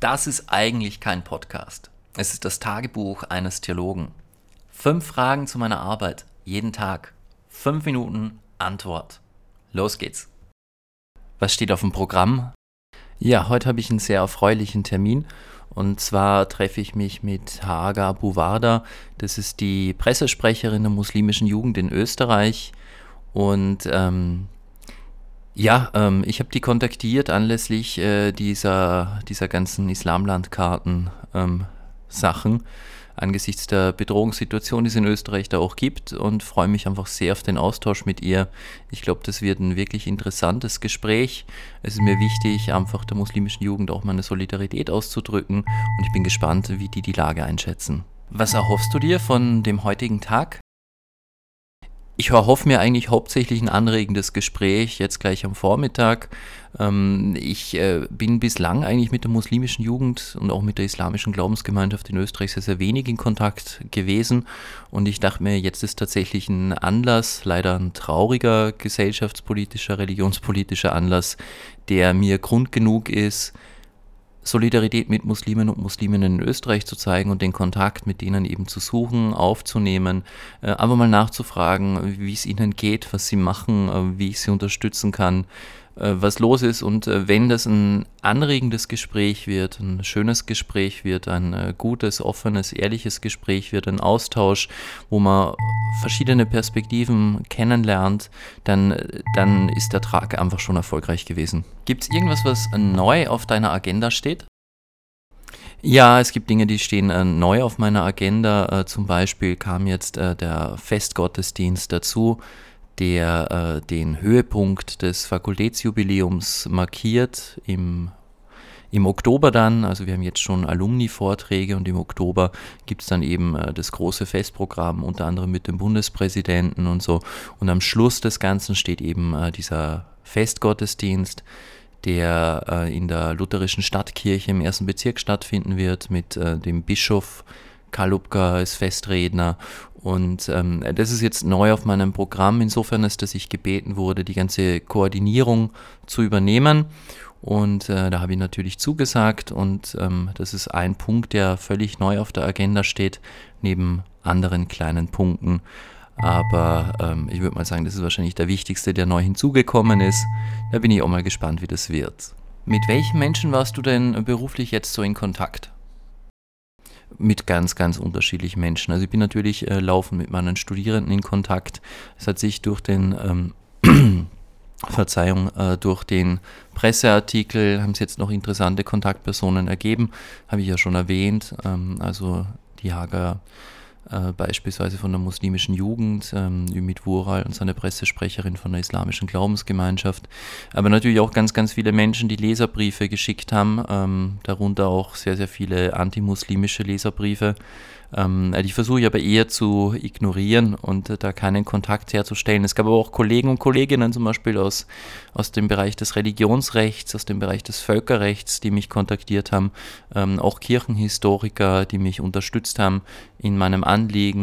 Das ist eigentlich kein Podcast. Es ist das Tagebuch eines Theologen. Fünf Fragen zu meiner Arbeit. Jeden Tag. Fünf Minuten Antwort. Los geht's. Was steht auf dem Programm? Ja, heute habe ich einen sehr erfreulichen Termin. Und zwar treffe ich mich mit Haga Buwarda. Das ist die Pressesprecherin der muslimischen Jugend in Österreich. Und ähm, ja, ähm, ich habe die kontaktiert anlässlich äh, dieser, dieser ganzen Islamlandkarten-Sachen, ähm, angesichts der Bedrohungssituation, die es in Österreich da auch gibt und freue mich einfach sehr auf den Austausch mit ihr. Ich glaube, das wird ein wirklich interessantes Gespräch. Es ist mir wichtig, einfach der muslimischen Jugend auch meine Solidarität auszudrücken und ich bin gespannt, wie die die Lage einschätzen. Was erhoffst du dir von dem heutigen Tag? Ich erhoffe mir eigentlich hauptsächlich ein anregendes Gespräch, jetzt gleich am Vormittag. Ähm, ich äh, bin bislang eigentlich mit der muslimischen Jugend und auch mit der islamischen Glaubensgemeinschaft in Österreich sehr, sehr wenig in Kontakt gewesen. Und ich dachte mir, jetzt ist tatsächlich ein Anlass, leider ein trauriger gesellschaftspolitischer, religionspolitischer Anlass, der mir Grund genug ist, Solidarität mit Muslimen und Musliminnen in Österreich zu zeigen und den Kontakt mit denen eben zu suchen, aufzunehmen, äh, einfach mal nachzufragen, wie es ihnen geht, was sie machen, äh, wie ich sie unterstützen kann, was los ist. Und äh, wenn das ein anregendes Gespräch wird, ein schönes Gespräch wird, ein äh, gutes, offenes, ehrliches Gespräch wird, ein Austausch, wo man verschiedene Perspektiven kennenlernt, dann, dann ist der Tag einfach schon erfolgreich gewesen. Gibt es irgendwas, was neu auf deiner Agenda steht? Ja, es gibt Dinge, die stehen äh, neu auf meiner Agenda. Äh, zum Beispiel kam jetzt äh, der Festgottesdienst dazu der äh, den Höhepunkt des Fakultätsjubiläums markiert im im Oktober dann, also wir haben jetzt schon Alumni-Vorträge und im Oktober gibt es dann eben äh, das große Festprogramm, unter anderem mit dem Bundespräsidenten und so. Und am Schluss des Ganzen steht eben äh, dieser Festgottesdienst, der äh, in der lutherischen Stadtkirche im ersten Bezirk stattfinden wird, mit äh, dem Bischof Kalubka als Festredner und ähm, das ist jetzt neu auf meinem Programm, insofern ist, dass ich gebeten wurde, die ganze Koordinierung zu übernehmen. Und äh, da habe ich natürlich zugesagt und ähm, das ist ein Punkt, der völlig neu auf der Agenda steht, neben anderen kleinen Punkten. Aber ähm, ich würde mal sagen, das ist wahrscheinlich der wichtigste, der neu hinzugekommen ist. Da bin ich auch mal gespannt, wie das wird. Mit welchen Menschen warst du denn beruflich jetzt so in Kontakt? Mit ganz, ganz unterschiedlichen Menschen. Also ich bin natürlich äh, laufend mit meinen Studierenden in Kontakt. Es hat sich durch den ähm, Verzeihung, äh, durch den Presseartikel haben es jetzt noch interessante Kontaktpersonen ergeben, habe ich ja schon erwähnt. Ähm, also die Hager äh, beispielsweise von der muslimischen Jugend, ähm, Ümit Wural und seine Pressesprecherin von der islamischen Glaubensgemeinschaft, aber natürlich auch ganz, ganz viele Menschen, die Leserbriefe geschickt haben, ähm, darunter auch sehr, sehr viele antimuslimische Leserbriefe. Ähm, die versuche ich aber eher zu ignorieren und äh, da keinen Kontakt herzustellen. Es gab aber auch Kollegen und Kolleginnen zum Beispiel aus, aus dem Bereich des Religionsrechts, aus dem Bereich des Völkerrechts, die mich kontaktiert haben, ähm, auch Kirchenhistoriker, die mich unterstützt haben in meinem Anliegen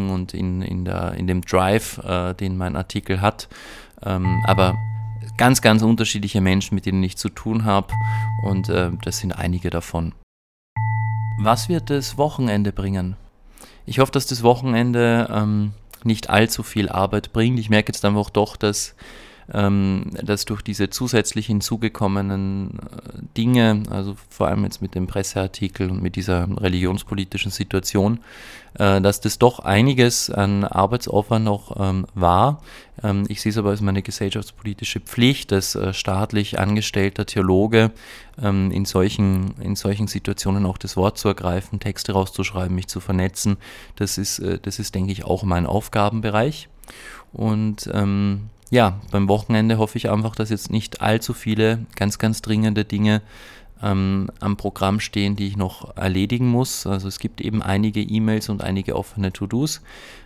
und in, in, der, in dem Drive, äh, den mein Artikel hat. Ähm, aber ganz, ganz unterschiedliche Menschen, mit denen ich zu tun habe und äh, das sind einige davon. Was wird das Wochenende bringen? Ich hoffe, dass das Wochenende ähm, nicht allzu viel Arbeit bringt. Ich merke jetzt einfach doch, dass, ähm, dass durch diese zusätzlich hinzugekommenen äh, Dinge, also vor allem jetzt mit dem Presseartikel und mit dieser religionspolitischen Situation, äh, dass das doch einiges an Arbeitsaufwand noch ähm, war. Ähm, ich sehe es aber als meine gesellschaftspolitische Pflicht als äh, staatlich angestellter Theologe, ähm, in, solchen, in solchen Situationen auch das Wort zu ergreifen, Texte rauszuschreiben, mich zu vernetzen. Das ist, äh, das ist denke ich, auch mein Aufgabenbereich. Und ähm, ja, beim Wochenende hoffe ich einfach, dass jetzt nicht allzu viele ganz, ganz dringende Dinge ähm, am Programm stehen, die ich noch erledigen muss. Also es gibt eben einige E-Mails und einige offene To-Dos.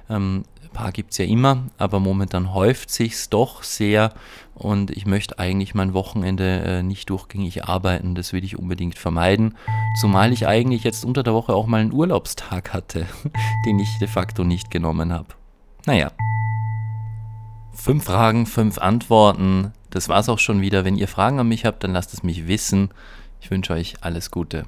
Ähm, ein paar gibt es ja immer, aber momentan häuft sich doch sehr und ich möchte eigentlich mein Wochenende äh, nicht durchgängig arbeiten. Das will ich unbedingt vermeiden. Zumal ich eigentlich jetzt unter der Woche auch mal einen Urlaubstag hatte, den ich de facto nicht genommen habe. Naja. Fünf Fragen, fünf Antworten. Das war's auch schon wieder. Wenn ihr Fragen an mich habt, dann lasst es mich wissen. Ich wünsche euch alles Gute.